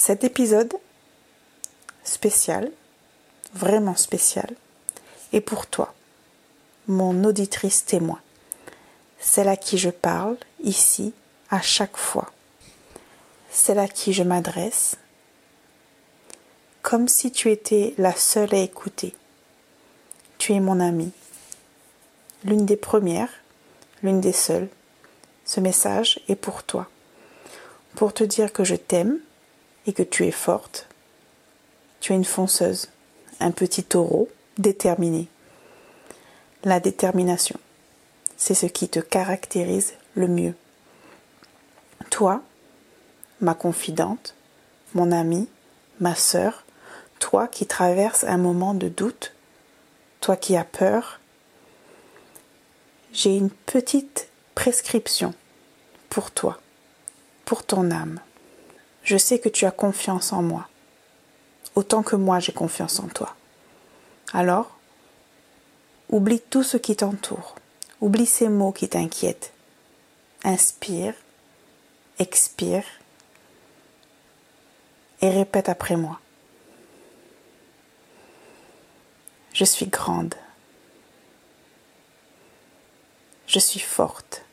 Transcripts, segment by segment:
Cet épisode spécial, vraiment spécial, est pour toi, mon auditrice témoin, celle à qui je parle ici à chaque fois, celle à qui je m'adresse, comme si tu étais la seule à écouter. Tu es mon amie, l'une des premières, l'une des seules. Ce message est pour toi, pour te dire que je t'aime et que tu es forte. Tu es une fonceuse, un petit taureau déterminé. La détermination, c'est ce qui te caractérise le mieux. Toi, ma confidente, mon amie, ma sœur, toi qui traverses un moment de doute, toi qui as peur, j'ai une petite prescription pour toi, pour ton âme. Je sais que tu as confiance en moi, autant que moi j'ai confiance en toi. Alors, oublie tout ce qui t'entoure, oublie ces mots qui t'inquiètent. Inspire, expire et répète après moi. Je suis grande. Je suis forte.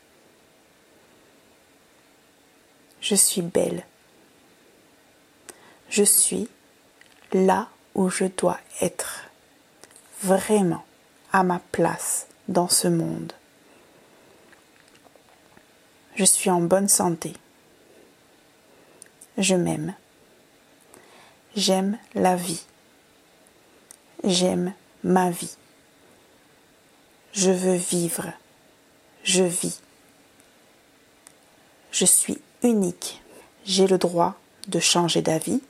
Je suis belle. Je suis là où je dois être, vraiment à ma place dans ce monde. Je suis en bonne santé. Je m'aime. J'aime la vie. J'aime ma vie. Je veux vivre. Je vis. Je suis unique. J'ai le droit de changer d'avis.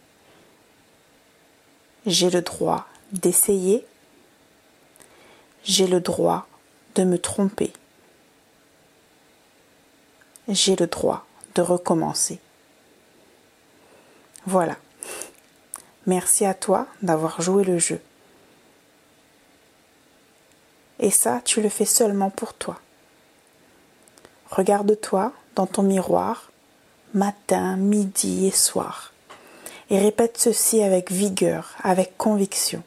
J'ai le droit d'essayer. J'ai le droit de me tromper. J'ai le droit de recommencer. Voilà. Merci à toi d'avoir joué le jeu. Et ça, tu le fais seulement pour toi. Regarde-toi dans ton miroir, matin, midi et soir, et répète ceci avec vigueur, avec conviction.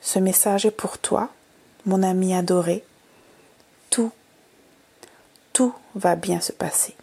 Ce message est pour toi, mon ami adoré. Tout, tout va bien se passer.